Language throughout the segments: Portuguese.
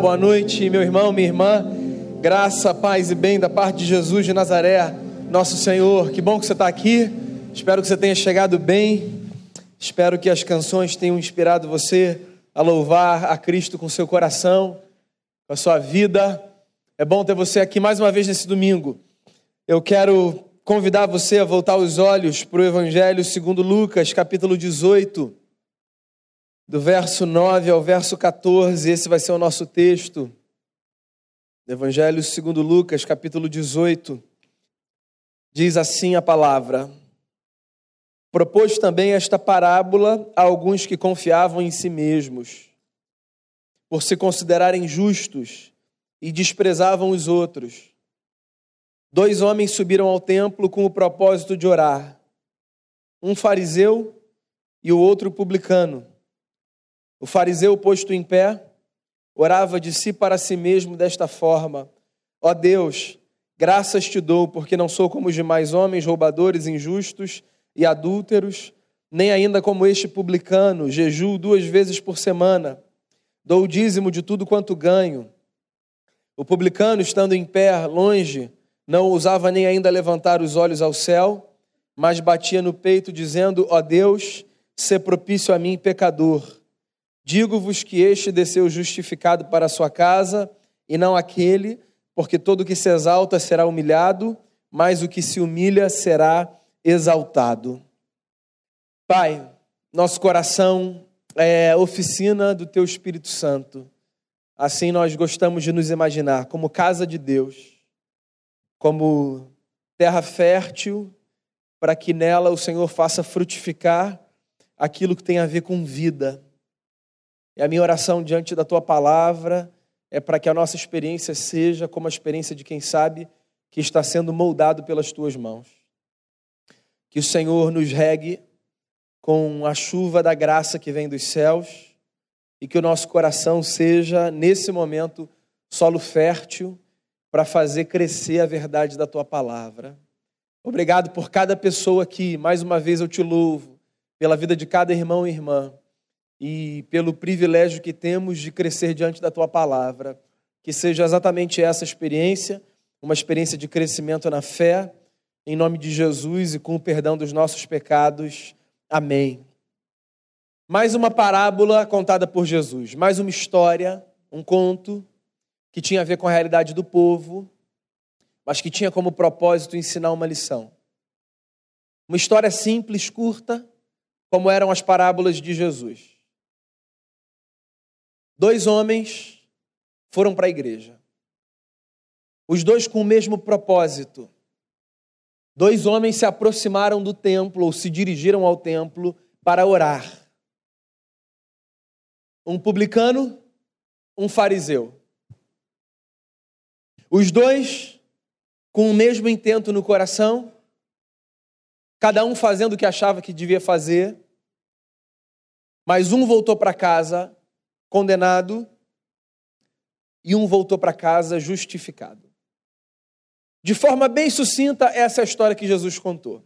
Boa noite, meu irmão, minha irmã. Graça, paz e bem da parte de Jesus de Nazaré, nosso Senhor. Que bom que você está aqui. Espero que você tenha chegado bem. Espero que as canções tenham inspirado você a louvar a Cristo com seu coração, com a sua vida. É bom ter você aqui mais uma vez nesse domingo. Eu quero convidar você a voltar os olhos para o Evangelho segundo Lucas, capítulo 18 do verso 9 ao verso 14, esse vai ser o nosso texto. Evangelho segundo Lucas, capítulo 18. Diz assim a palavra: Propôs também esta parábola a alguns que confiavam em si mesmos, por se considerarem justos e desprezavam os outros. Dois homens subiram ao templo com o propósito de orar, um fariseu e o outro publicano. O fariseu, posto em pé, orava de si para si mesmo desta forma: Ó Deus, graças te dou, porque não sou como os demais homens, roubadores, injustos e adúlteros, nem ainda como este publicano, jejuo duas vezes por semana, dou o dízimo de tudo quanto ganho. O publicano, estando em pé, longe, não ousava nem ainda levantar os olhos ao céu, mas batia no peito, dizendo: Ó Deus, se propício a mim, pecador. Digo-vos que este desceu justificado para a sua casa, e não aquele, porque todo que se exalta será humilhado, mas o que se humilha será exaltado. Pai, nosso coração é oficina do Teu Espírito Santo. Assim nós gostamos de nos imaginar como casa de Deus, como terra fértil, para que nela o Senhor faça frutificar aquilo que tem a ver com vida e a minha oração diante da tua palavra é para que a nossa experiência seja como a experiência de quem sabe que está sendo moldado pelas tuas mãos. Que o Senhor nos regue com a chuva da graça que vem dos céus e que o nosso coração seja, nesse momento, solo fértil para fazer crescer a verdade da tua palavra. Obrigado por cada pessoa aqui. Mais uma vez eu te louvo pela vida de cada irmão e irmã e pelo privilégio que temos de crescer diante da tua palavra. Que seja exatamente essa experiência, uma experiência de crescimento na fé, em nome de Jesus e com o perdão dos nossos pecados. Amém. Mais uma parábola contada por Jesus, mais uma história, um conto que tinha a ver com a realidade do povo, mas que tinha como propósito ensinar uma lição. Uma história simples, curta, como eram as parábolas de Jesus. Dois homens foram para a igreja. Os dois com o mesmo propósito. Dois homens se aproximaram do templo ou se dirigiram ao templo para orar. Um publicano, um fariseu. Os dois com o mesmo intento no coração, cada um fazendo o que achava que devia fazer, mas um voltou para casa condenado e um voltou para casa justificado. De forma bem sucinta, essa é a história que Jesus contou.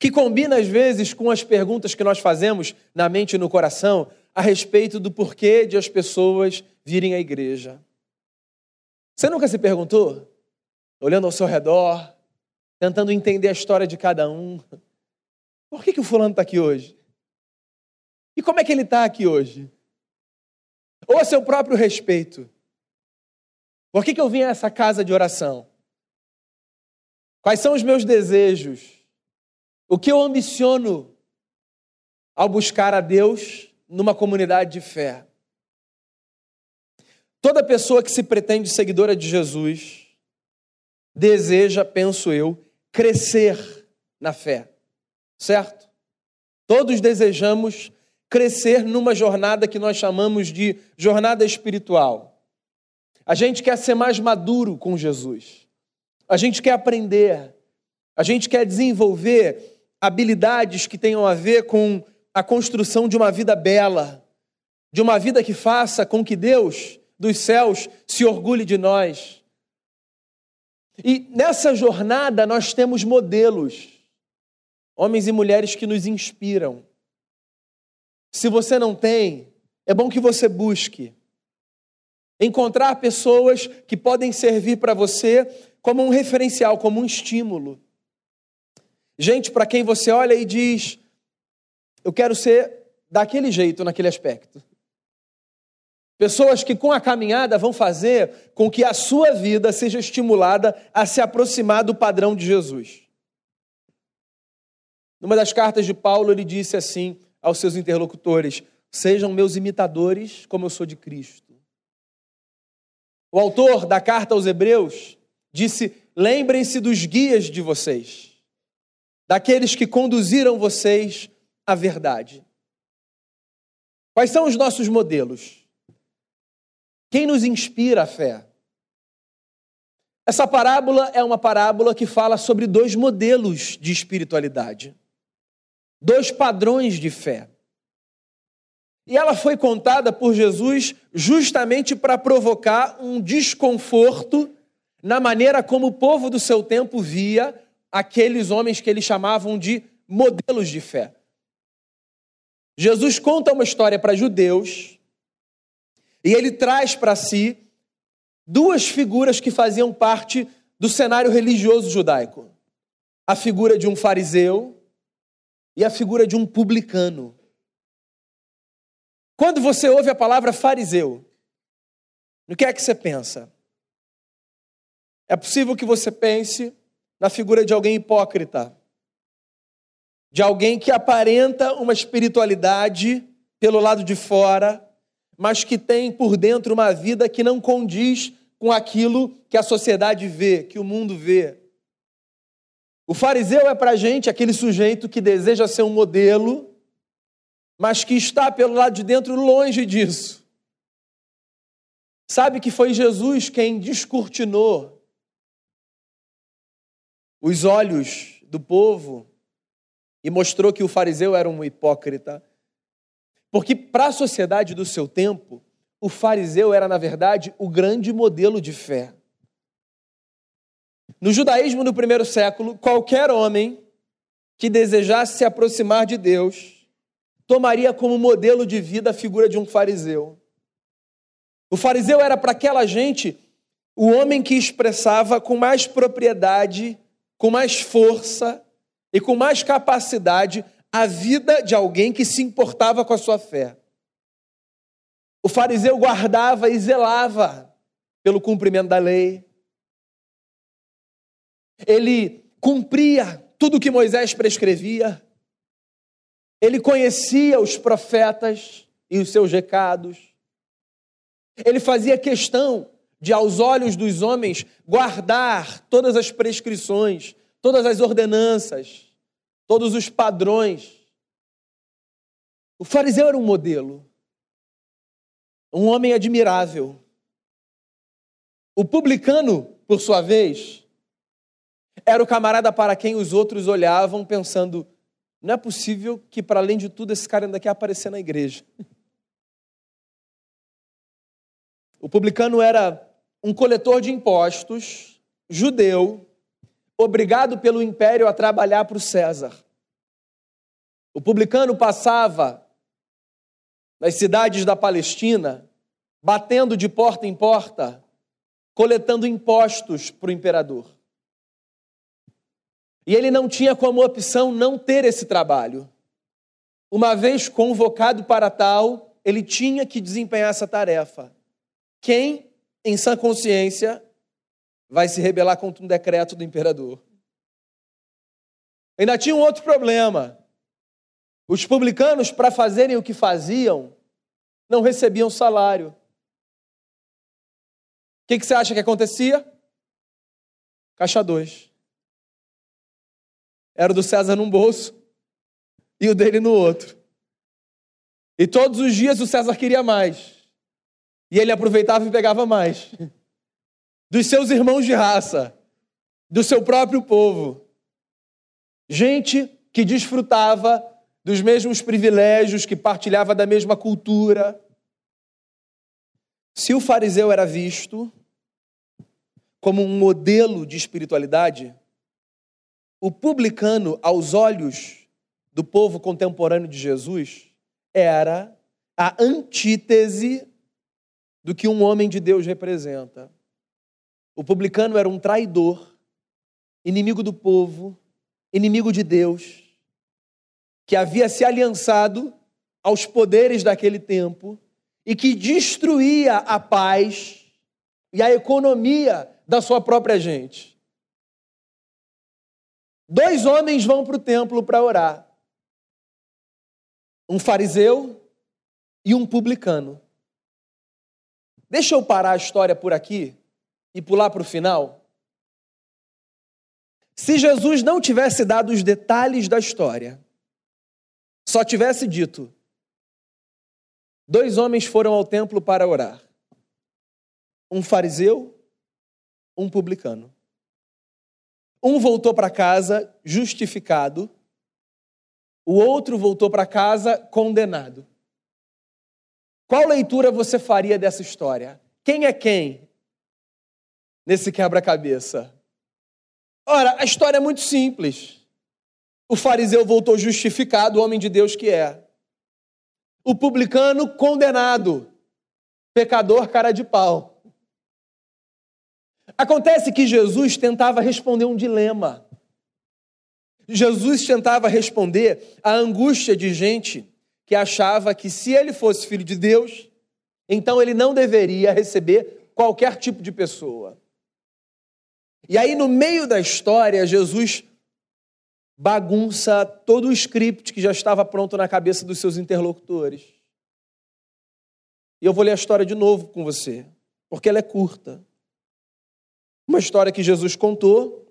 Que combina às vezes com as perguntas que nós fazemos na mente e no coração a respeito do porquê de as pessoas virem à igreja. Você nunca se perguntou? Olhando ao seu redor, tentando entender a história de cada um. Por que, que o fulano está aqui hoje? E como é que ele está aqui hoje? Ou a seu próprio respeito. Por que, que eu vim a essa casa de oração? Quais são os meus desejos? O que eu ambiciono ao buscar a Deus numa comunidade de fé? Toda pessoa que se pretende seguidora de Jesus deseja, penso eu, crescer na fé, certo? Todos desejamos crescer numa jornada que nós chamamos de jornada espiritual. A gente quer ser mais maduro com Jesus. A gente quer aprender. A gente quer desenvolver habilidades que tenham a ver com a construção de uma vida bela, de uma vida que faça com que Deus dos céus se orgulhe de nós. E nessa jornada nós temos modelos, homens e mulheres que nos inspiram. Se você não tem, é bom que você busque. Encontrar pessoas que podem servir para você como um referencial, como um estímulo. Gente para quem você olha e diz: Eu quero ser daquele jeito, naquele aspecto. Pessoas que com a caminhada vão fazer com que a sua vida seja estimulada a se aproximar do padrão de Jesus. Numa das cartas de Paulo, ele disse assim aos seus interlocutores: Sejam meus imitadores, como eu sou de Cristo. O autor da carta aos Hebreus disse: Lembrem-se dos guias de vocês, daqueles que conduziram vocês à verdade. Quais são os nossos modelos? Quem nos inspira a fé? Essa parábola é uma parábola que fala sobre dois modelos de espiritualidade, dois padrões de fé. E ela foi contada por Jesus justamente para provocar um desconforto na maneira como o povo do seu tempo via aqueles homens que eles chamavam de modelos de fé. Jesus conta uma história para judeus e ele traz para si duas figuras que faziam parte do cenário religioso judaico: a figura de um fariseu e a figura de um publicano. Quando você ouve a palavra fariseu, no que é que você pensa? É possível que você pense na figura de alguém hipócrita, de alguém que aparenta uma espiritualidade pelo lado de fora, mas que tem por dentro uma vida que não condiz com aquilo que a sociedade vê, que o mundo vê. O fariseu é para a gente aquele sujeito que deseja ser um modelo, mas que está pelo lado de dentro longe disso. Sabe que foi Jesus quem descortinou os olhos do povo e mostrou que o fariseu era um hipócrita. Porque para a sociedade do seu tempo, o fariseu era, na verdade, o grande modelo de fé. No judaísmo no primeiro século, qualquer homem que desejasse se aproximar de Deus tomaria como modelo de vida a figura de um fariseu. O fariseu era para aquela gente o homem que expressava com mais propriedade, com mais força e com mais capacidade a vida de alguém que se importava com a sua fé. O fariseu guardava e zelava pelo cumprimento da lei. Ele cumpria tudo que Moisés prescrevia. Ele conhecia os profetas e os seus recados. Ele fazia questão de, aos olhos dos homens, guardar todas as prescrições, todas as ordenanças, todos os padrões. O fariseu era um modelo, um homem admirável. O publicano, por sua vez, era o camarada para quem os outros olhavam pensando: não é possível que, para além de tudo, esse cara ainda quer aparecer na igreja. O publicano era um coletor de impostos, judeu, obrigado pelo império a trabalhar para o César. O publicano passava nas cidades da Palestina, batendo de porta em porta, coletando impostos para o imperador. E ele não tinha como opção não ter esse trabalho. Uma vez convocado para tal, ele tinha que desempenhar essa tarefa. Quem, em sã consciência, vai se rebelar contra um decreto do imperador? Ainda tinha um outro problema. Os publicanos, para fazerem o que faziam, não recebiam salário. O que, que você acha que acontecia? Caixa 2 era o do César num bolso e o dele no outro. E todos os dias o César queria mais. E ele aproveitava e pegava mais. Dos seus irmãos de raça, do seu próprio povo. Gente que desfrutava dos mesmos privilégios, que partilhava da mesma cultura. Se o fariseu era visto como um modelo de espiritualidade, o publicano, aos olhos do povo contemporâneo de Jesus, era a antítese do que um homem de Deus representa. O publicano era um traidor, inimigo do povo, inimigo de Deus, que havia se aliançado aos poderes daquele tempo e que destruía a paz e a economia da sua própria gente. Dois homens vão para o templo para orar. Um fariseu e um publicano. Deixa eu parar a história por aqui e pular para o final. Se Jesus não tivesse dado os detalhes da história, só tivesse dito: dois homens foram ao templo para orar, um fariseu, um publicano. Um voltou para casa justificado, o outro voltou para casa condenado. Qual leitura você faria dessa história? Quem é quem nesse quebra-cabeça? Ora, a história é muito simples. O fariseu voltou justificado, o homem de Deus que é. O publicano condenado, pecador cara de pau. Acontece que Jesus tentava responder um dilema. Jesus tentava responder à angústia de gente que achava que se ele fosse filho de Deus, então ele não deveria receber qualquer tipo de pessoa. E aí, no meio da história, Jesus bagunça todo o script que já estava pronto na cabeça dos seus interlocutores. E eu vou ler a história de novo com você, porque ela é curta. Uma história que Jesus contou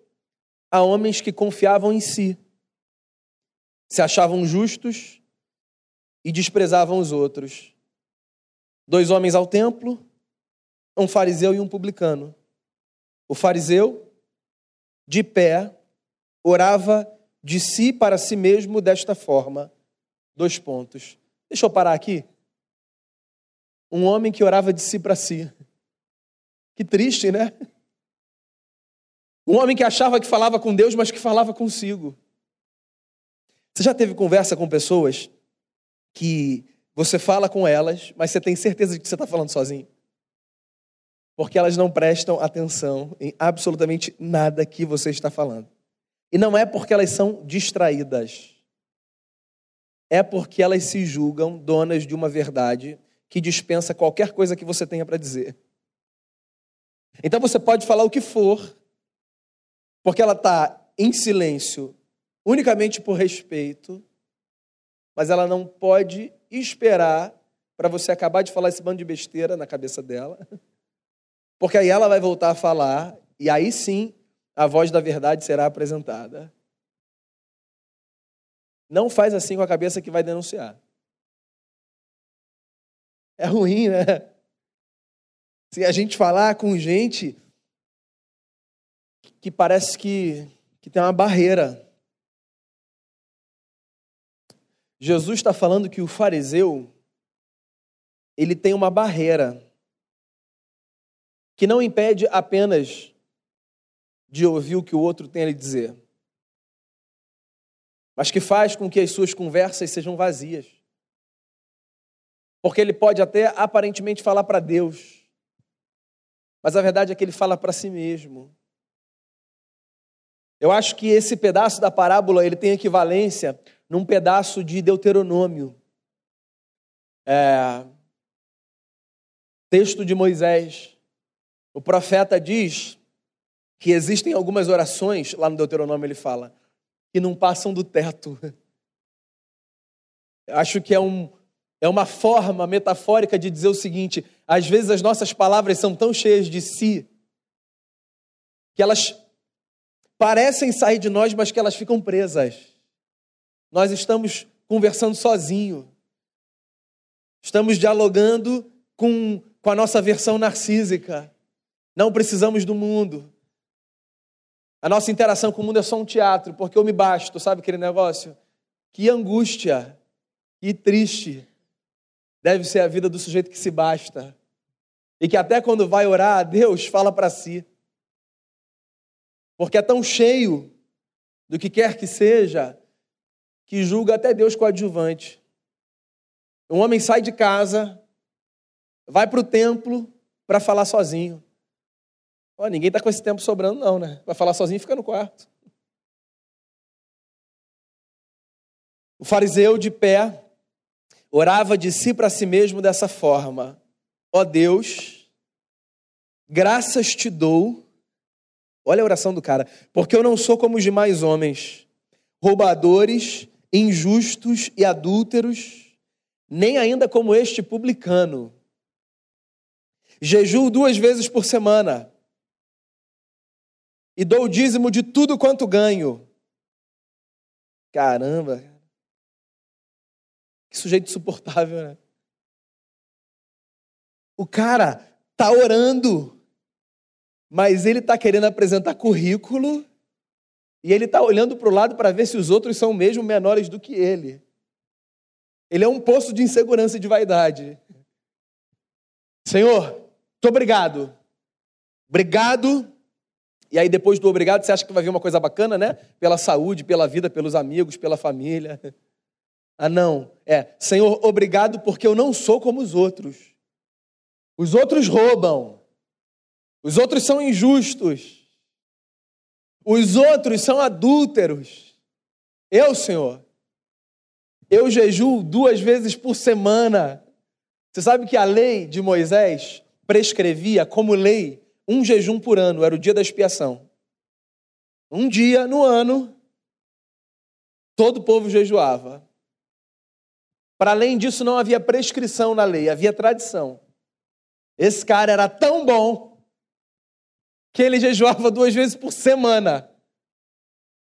a homens que confiavam em si, se achavam justos e desprezavam os outros. Dois homens ao templo, um fariseu e um publicano. O fariseu, de pé, orava de si para si mesmo desta forma. Dois pontos. Deixa eu parar aqui. Um homem que orava de si para si. Que triste, né? Um homem que achava que falava com Deus, mas que falava consigo. Você já teve conversa com pessoas que você fala com elas, mas você tem certeza de que você está falando sozinho. Porque elas não prestam atenção em absolutamente nada que você está falando. E não é porque elas são distraídas. É porque elas se julgam donas de uma verdade que dispensa qualquer coisa que você tenha para dizer. Então você pode falar o que for, porque ela está em silêncio unicamente por respeito, mas ela não pode esperar para você acabar de falar esse bando de besteira na cabeça dela, porque aí ela vai voltar a falar e aí sim a voz da verdade será apresentada. Não faz assim com a cabeça que vai denunciar. É ruim, né? Se a gente falar com gente que parece que, que tem uma barreira Jesus está falando que o fariseu ele tem uma barreira que não impede apenas de ouvir o que o outro tem a lhe dizer, mas que faz com que as suas conversas sejam vazias. Porque ele pode até aparentemente falar para Deus, mas a verdade é que ele fala para si mesmo. Eu acho que esse pedaço da parábola ele tem equivalência num pedaço de Deuteronômio. É, texto de Moisés. O profeta diz que existem algumas orações, lá no Deuteronômio ele fala, que não passam do teto. Acho que é, um, é uma forma metafórica de dizer o seguinte: às vezes as nossas palavras são tão cheias de si que elas parecem sair de nós, mas que elas ficam presas. Nós estamos conversando sozinho. Estamos dialogando com, com a nossa versão narcísica. Não precisamos do mundo. A nossa interação com o mundo é só um teatro, porque eu me basto, sabe aquele negócio? Que angústia, que triste deve ser a vida do sujeito que se basta. E que até quando vai orar, Deus fala para si. Porque é tão cheio do que quer que seja, que julga até Deus coadjuvante. Um homem sai de casa vai para o templo para falar sozinho. Oh, ninguém está com esse tempo sobrando, não, né? Vai falar sozinho e fica no quarto. O fariseu de pé orava de si para si mesmo dessa forma: Ó oh Deus, graças te dou. Olha a oração do cara, porque eu não sou como os demais homens, roubadores, injustos e adúlteros, nem ainda como este publicano. Jejuo duas vezes por semana e dou o dízimo de tudo quanto ganho. Caramba, que sujeito insuportável, né? O cara tá orando, mas ele tá querendo apresentar currículo e ele tá olhando para o lado para ver se os outros são mesmo menores do que ele. Ele é um poço de insegurança e de vaidade. Senhor, muito obrigado. Obrigado. E aí, depois do obrigado, você acha que vai vir uma coisa bacana, né? Pela saúde, pela vida, pelos amigos, pela família. Ah, não. É, Senhor, obrigado porque eu não sou como os outros. Os outros roubam. Os outros são injustos. Os outros são adúlteros. Eu, Senhor, eu jejuo duas vezes por semana. Você sabe que a lei de Moisés prescrevia como lei um jejum por ano, era o dia da expiação. Um dia no ano, todo o povo jejuava. Para além disso, não havia prescrição na lei, havia tradição. Esse cara era tão bom que ele jejuava duas vezes por semana.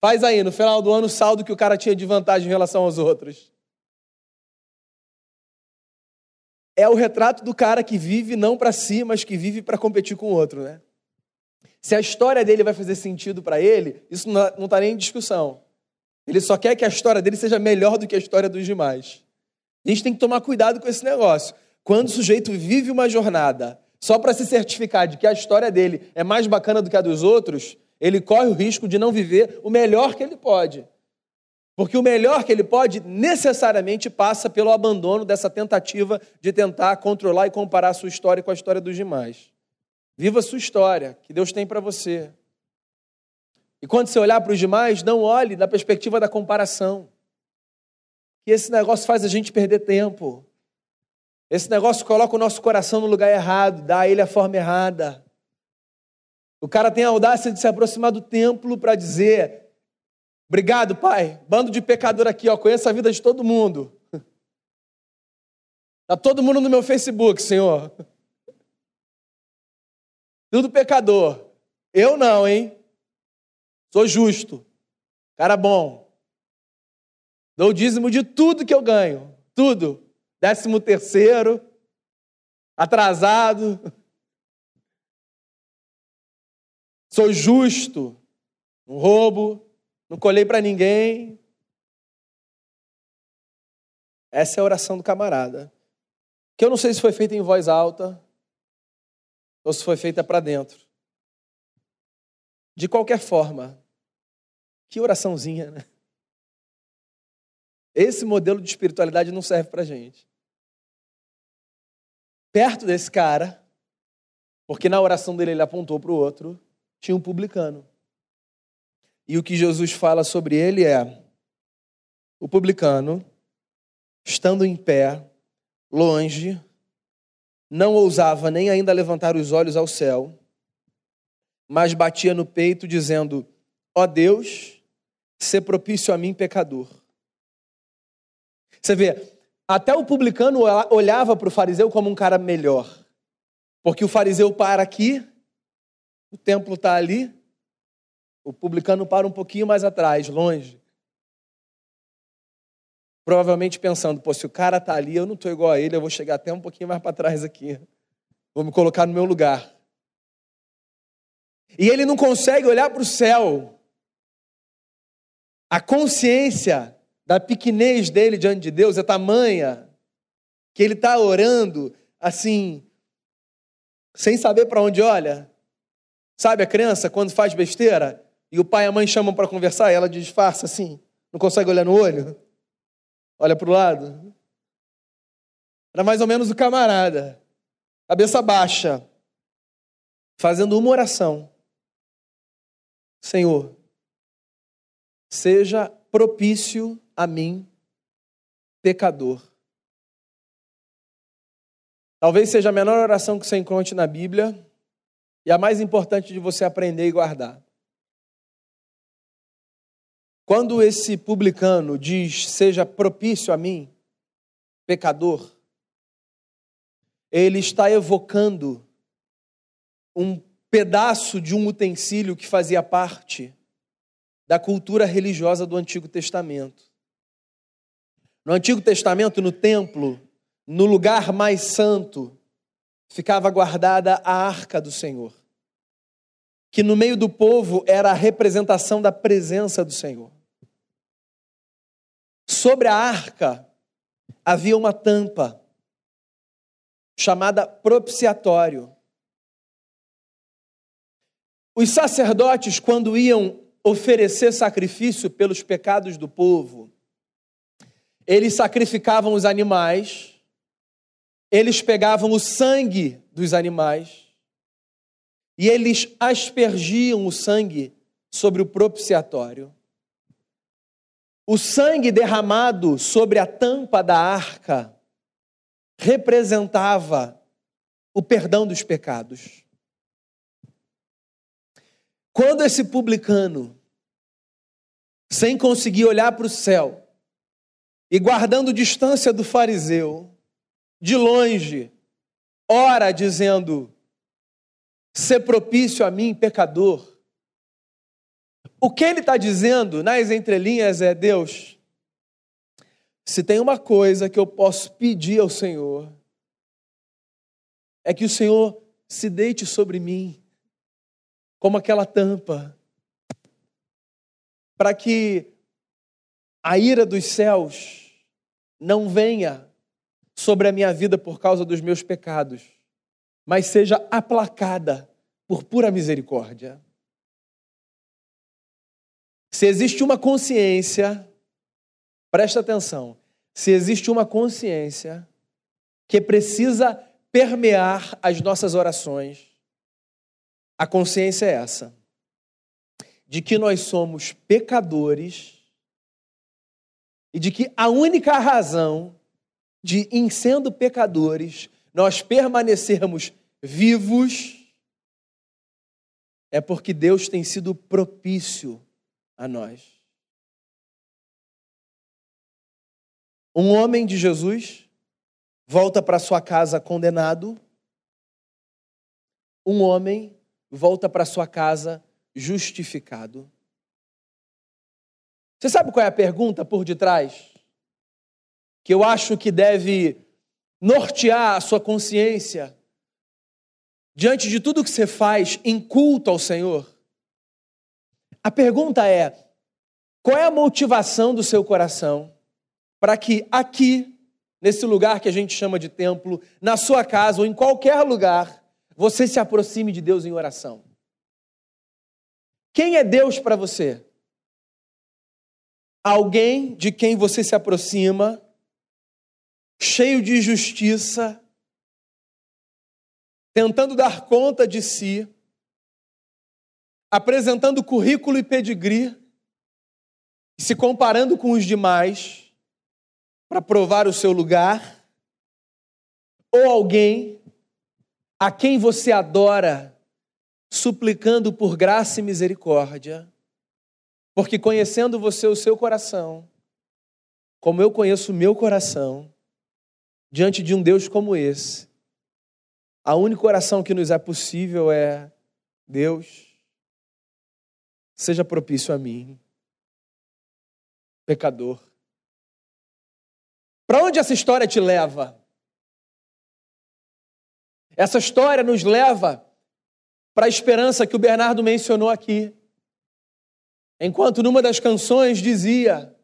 Faz aí, no final do ano, o saldo que o cara tinha de vantagem em relação aos outros. É o retrato do cara que vive não para si, mas que vive para competir com o outro, né? Se a história dele vai fazer sentido para ele, isso não está nem em discussão. Ele só quer que a história dele seja melhor do que a história dos demais. A gente tem que tomar cuidado com esse negócio. Quando o sujeito vive uma jornada só para se certificar de que a história dele é mais bacana do que a dos outros, ele corre o risco de não viver o melhor que ele pode. Porque o melhor que ele pode necessariamente passa pelo abandono dessa tentativa de tentar controlar e comparar a sua história com a história dos demais. Viva a sua história, que Deus tem para você. E quando você olhar para os demais, não olhe da perspectiva da comparação. E esse negócio faz a gente perder tempo. Esse negócio coloca o nosso coração no lugar errado, dá a ele a forma errada. O cara tem a audácia de se aproximar do templo para dizer: Obrigado, pai. Bando de pecador aqui, ó, conheço a vida de todo mundo. Tá todo mundo no meu Facebook, Senhor. Tudo pecador. Eu não, hein? Sou justo. Cara bom. Dou dízimo de tudo que eu ganho. Tudo. Décimo terceiro. Atrasado. Sou justo. Não roubo. Não colhei para ninguém. Essa é a oração do camarada. Que eu não sei se foi feita em voz alta ou se foi feita para dentro. De qualquer forma, que oraçãozinha, né? Esse modelo de espiritualidade não serve para gente. Perto desse cara, porque na oração dele ele apontou para o outro, tinha um publicano. E o que Jesus fala sobre ele é: o publicano, estando em pé, longe, não ousava nem ainda levantar os olhos ao céu, mas batia no peito, dizendo: Ó oh Deus, se propício a mim, pecador. Você vê, até o publicano olhava para o fariseu como um cara melhor. Porque o fariseu para aqui, o templo está ali, o publicano para um pouquinho mais atrás, longe. Provavelmente pensando, pô, se o cara está ali, eu não estou igual a ele, eu vou chegar até um pouquinho mais para trás aqui. Vou me colocar no meu lugar. E ele não consegue olhar para o céu. A consciência da pequenez dele diante de Deus é tamanha que ele está orando assim, sem saber para onde olha. Sabe a criança quando faz besteira e o pai e a mãe chamam para conversar e ela disfarça assim, não consegue olhar no olho? Olha para o lado. Era mais ou menos o camarada. cabeça baixa, fazendo uma oração: Senhor, seja propício a mim, pecador. Talvez seja a menor oração que você encontre na Bíblia e a mais importante de você aprender e guardar. Quando esse publicano diz: Seja propício a mim, pecador, ele está evocando um pedaço de um utensílio que fazia parte da cultura religiosa do Antigo Testamento. No Antigo Testamento, no templo, no lugar mais santo, ficava guardada a arca do Senhor, que no meio do povo era a representação da presença do Senhor. Sobre a arca havia uma tampa chamada propiciatório. Os sacerdotes, quando iam oferecer sacrifício pelos pecados do povo, eles sacrificavam os animais, eles pegavam o sangue dos animais e eles aspergiam o sangue sobre o propiciatório. O sangue derramado sobre a tampa da arca representava o perdão dos pecados. Quando esse publicano, sem conseguir olhar para o céu e guardando distância do fariseu, de longe, ora dizendo: ser propício a mim, pecador. O que ele está dizendo nas entrelinhas é: Deus, se tem uma coisa que eu posso pedir ao Senhor, é que o Senhor se deite sobre mim, como aquela tampa, para que a ira dos céus não venha sobre a minha vida por causa dos meus pecados, mas seja aplacada por pura misericórdia. Se existe uma consciência Presta atenção. Se existe uma consciência que precisa permear as nossas orações, a consciência é essa: de que nós somos pecadores e de que a única razão de, em sendo pecadores, nós permanecermos vivos é porque Deus tem sido propício a nós. Um homem de Jesus volta para sua casa condenado. Um homem volta para sua casa justificado. Você sabe qual é a pergunta por detrás? Que eu acho que deve nortear a sua consciência diante de tudo que você faz em culto ao Senhor. A pergunta é: qual é a motivação do seu coração? para que aqui, nesse lugar que a gente chama de templo, na sua casa ou em qualquer lugar, você se aproxime de Deus em oração. Quem é Deus para você? Alguém de quem você se aproxima, cheio de justiça, tentando dar conta de si, apresentando currículo e pedigree, se comparando com os demais para provar o seu lugar, ou alguém a quem você adora, suplicando por graça e misericórdia, porque conhecendo você o seu coração, como eu conheço o meu coração, diante de um Deus como esse, a única oração que nos é possível é: Deus, seja propício a mim, pecador. Para onde essa história te leva? Essa história nos leva para a esperança que o Bernardo mencionou aqui. Enquanto numa das canções dizia: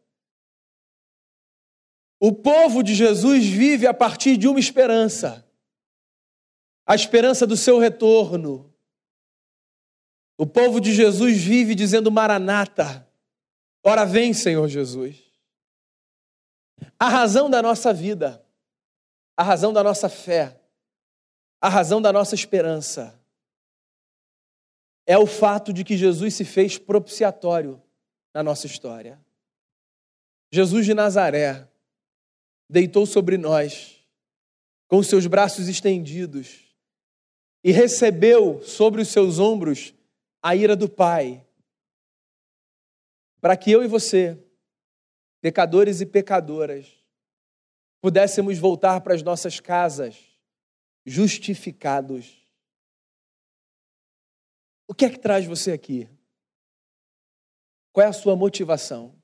O povo de Jesus vive a partir de uma esperança, a esperança do seu retorno. O povo de Jesus vive dizendo: Maranata, ora vem, Senhor Jesus. A razão da nossa vida, a razão da nossa fé, a razão da nossa esperança é o fato de que Jesus se fez propiciatório na nossa história. Jesus de Nazaré deitou sobre nós, com os seus braços estendidos, e recebeu sobre os seus ombros a ira do Pai, para que eu e você, pecadores e pecadoras, pudéssemos voltar para as nossas casas justificados. O que é que traz você aqui? Qual é a sua motivação?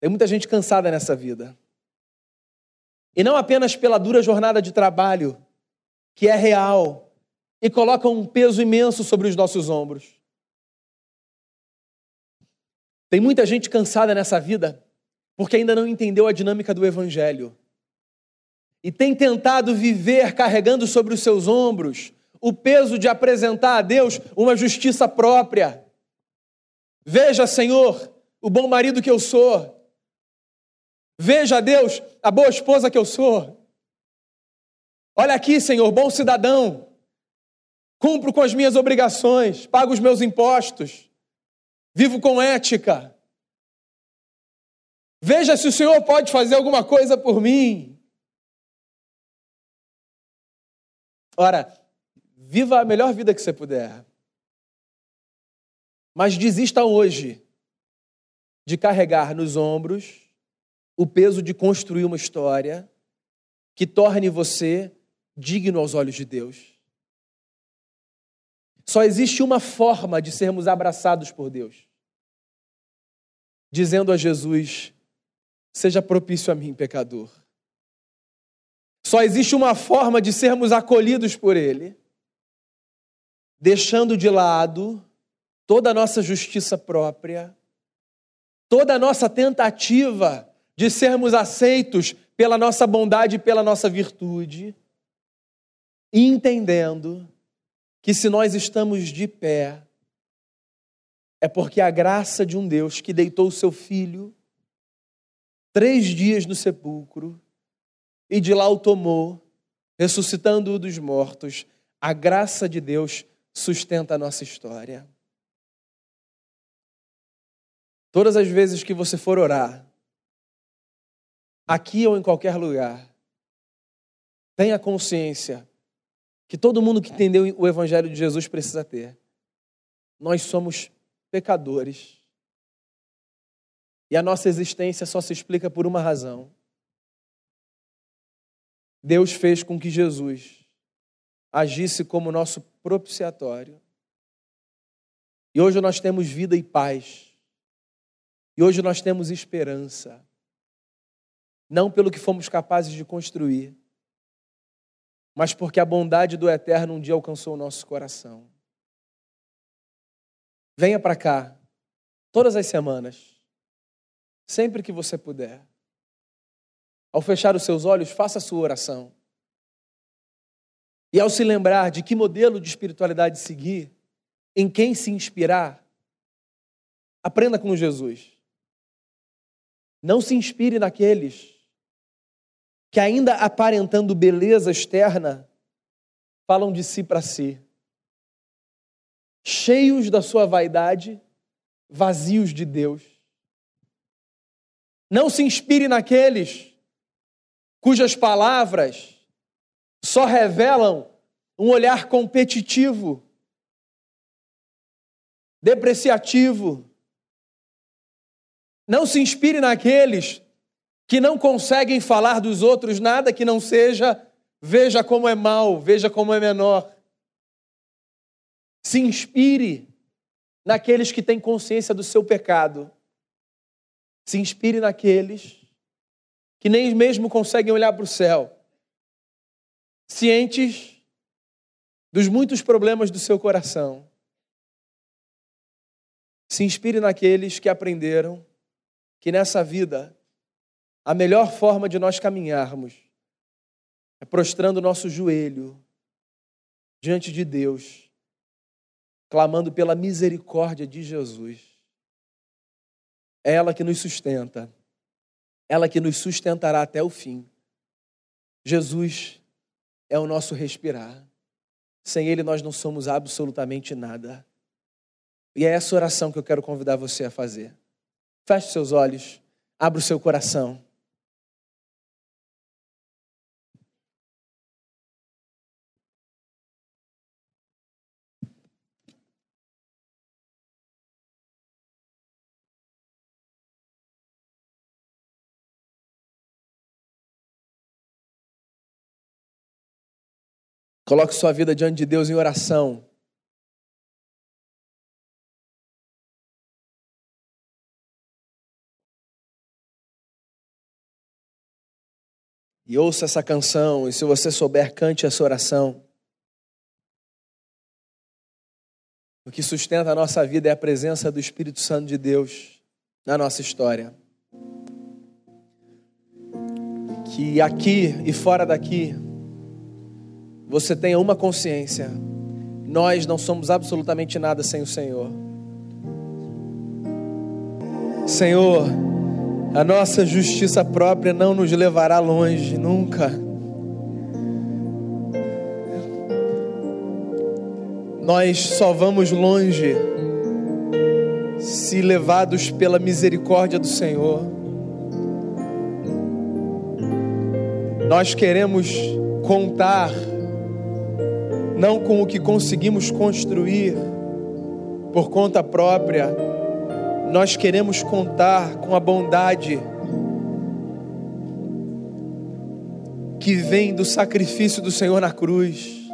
Tem muita gente cansada nessa vida. E não apenas pela dura jornada de trabalho, que é real e coloca um peso imenso sobre os nossos ombros. Tem muita gente cansada nessa vida porque ainda não entendeu a dinâmica do Evangelho e tem tentado viver carregando sobre os seus ombros o peso de apresentar a Deus uma justiça própria. Veja, Senhor, o bom marido que eu sou. Veja, Deus, a boa esposa que eu sou. Olha aqui, Senhor, bom cidadão. Cumpro com as minhas obrigações, pago os meus impostos, vivo com ética. Veja se o Senhor pode fazer alguma coisa por mim. Ora, viva a melhor vida que você puder. Mas desista hoje de carregar nos ombros o peso de construir uma história que torne você digno aos olhos de Deus. Só existe uma forma de sermos abraçados por Deus. Dizendo a Jesus: Seja propício a mim, pecador. Só existe uma forma de sermos acolhidos por Ele, deixando de lado toda a nossa justiça própria, toda a nossa tentativa de sermos aceitos pela nossa bondade e pela nossa virtude, entendendo que se nós estamos de pé, é porque a graça de um Deus que deitou o seu filho três dias no sepulcro e de lá o tomou, ressuscitando-o dos mortos. A graça de Deus sustenta a nossa história. Todas as vezes que você for orar, aqui ou em qualquer lugar, tenha consciência que todo mundo que entendeu o Evangelho de Jesus precisa ter. Nós somos pecadores. E a nossa existência só se explica por uma razão: Deus fez com que Jesus agisse como nosso propiciatório. E hoje nós temos vida e paz. E hoje nós temos esperança. Não pelo que fomos capazes de construir, mas porque a bondade do Eterno um dia alcançou o nosso coração. Venha para cá, todas as semanas, sempre que você puder. Ao fechar os seus olhos, faça a sua oração. E ao se lembrar de que modelo de espiritualidade seguir, em quem se inspirar, aprenda com Jesus. Não se inspire naqueles que, ainda aparentando beleza externa, falam de si para si. Cheios da sua vaidade, vazios de Deus. Não se inspire naqueles cujas palavras só revelam um olhar competitivo, depreciativo. Não se inspire naqueles que não conseguem falar dos outros nada que não seja veja como é mal, veja como é menor. Se inspire naqueles que têm consciência do seu pecado. Se inspire naqueles que nem mesmo conseguem olhar para o céu, cientes dos muitos problemas do seu coração. Se inspire naqueles que aprenderam que nessa vida a melhor forma de nós caminharmos é prostrando nosso joelho diante de Deus, clamando pela misericórdia de Jesus. É ela que nos sustenta ela que nos sustentará até o fim. Jesus é o nosso respirar. Sem Ele nós não somos absolutamente nada. E é essa oração que eu quero convidar você a fazer. Feche seus olhos, abra o seu coração. Coloque sua vida diante de Deus em oração. E ouça essa canção, e se você souber, cante essa oração. O que sustenta a nossa vida é a presença do Espírito Santo de Deus na nossa história. Que aqui e fora daqui, você tenha uma consciência: nós não somos absolutamente nada sem o Senhor. Senhor, a nossa justiça própria não nos levará longe, nunca. Nós só vamos longe se levados pela misericórdia do Senhor. Nós queremos contar não com o que conseguimos construir por conta própria, nós queremos contar com a bondade que vem do sacrifício do Senhor na cruz.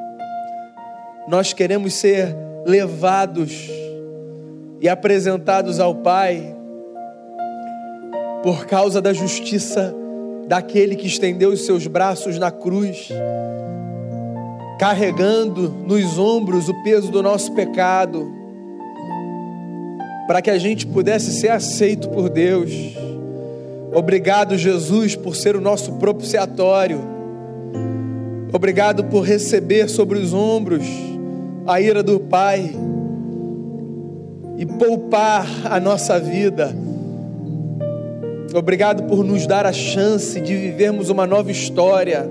Nós queremos ser levados e apresentados ao Pai por causa da justiça daquele que estendeu os seus braços na cruz carregando nos ombros o peso do nosso pecado, para que a gente pudesse ser aceito por Deus. Obrigado, Jesus, por ser o nosso propiciatório. Obrigado por receber sobre os ombros a ira do Pai e poupar a nossa vida. Obrigado por nos dar a chance de vivermos uma nova história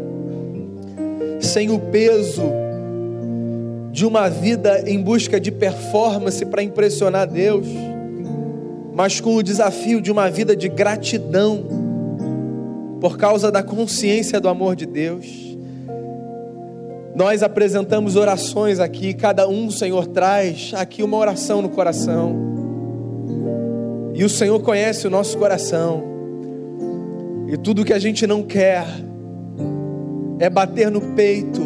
sem o peso de uma vida em busca de performance para impressionar Deus, mas com o desafio de uma vida de gratidão por causa da consciência do amor de Deus. Nós apresentamos orações aqui, cada um, Senhor, traz aqui uma oração no coração. E o Senhor conhece o nosso coração. E tudo que a gente não quer, é bater no peito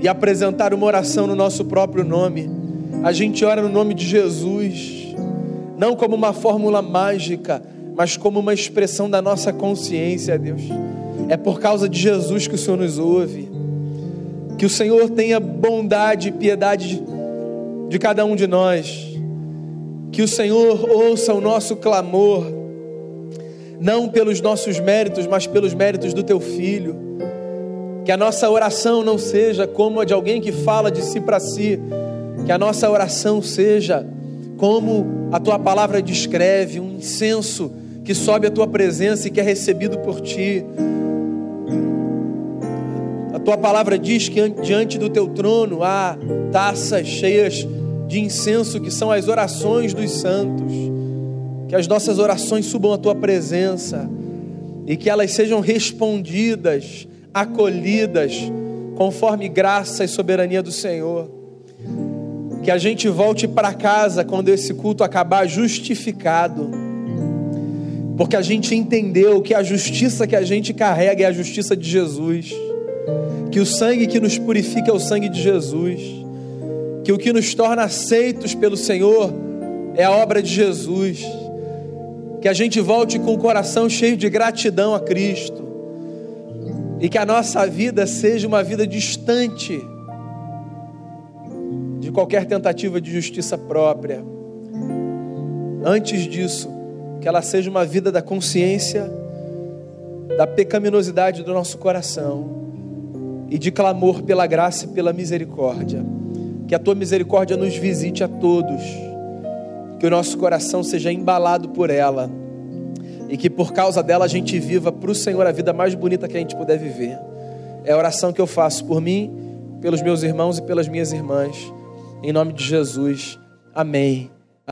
e apresentar uma oração no nosso próprio nome. A gente ora no nome de Jesus, não como uma fórmula mágica, mas como uma expressão da nossa consciência, Deus. É por causa de Jesus que o Senhor nos ouve. Que o Senhor tenha bondade e piedade de, cada um de nós. Que o Senhor ouça o nosso clamor, não pelos nossos méritos, mas pelos méritos do teu filho que a nossa oração não seja como a de alguém que fala de si para si. Que a nossa oração seja como a tua palavra descreve, um incenso que sobe à tua presença e que é recebido por ti. A tua palavra diz que diante do teu trono há taças cheias de incenso que são as orações dos santos. Que as nossas orações subam à tua presença e que elas sejam respondidas acolhidas conforme graça e soberania do Senhor. Que a gente volte para casa quando esse culto acabar justificado. Porque a gente entendeu que a justiça que a gente carrega é a justiça de Jesus. Que o sangue que nos purifica é o sangue de Jesus. Que o que nos torna aceitos pelo Senhor é a obra de Jesus. Que a gente volte com o coração cheio de gratidão a Cristo e que a nossa vida seja uma vida distante de qualquer tentativa de justiça própria. Antes disso, que ela seja uma vida da consciência, da pecaminosidade do nosso coração e de clamor pela graça e pela misericórdia. Que a tua misericórdia nos visite a todos, que o nosso coração seja embalado por ela e que por causa dela a gente viva para o Senhor a vida mais bonita que a gente puder viver. É a oração que eu faço por mim, pelos meus irmãos e pelas minhas irmãs. Em nome de Jesus. Amém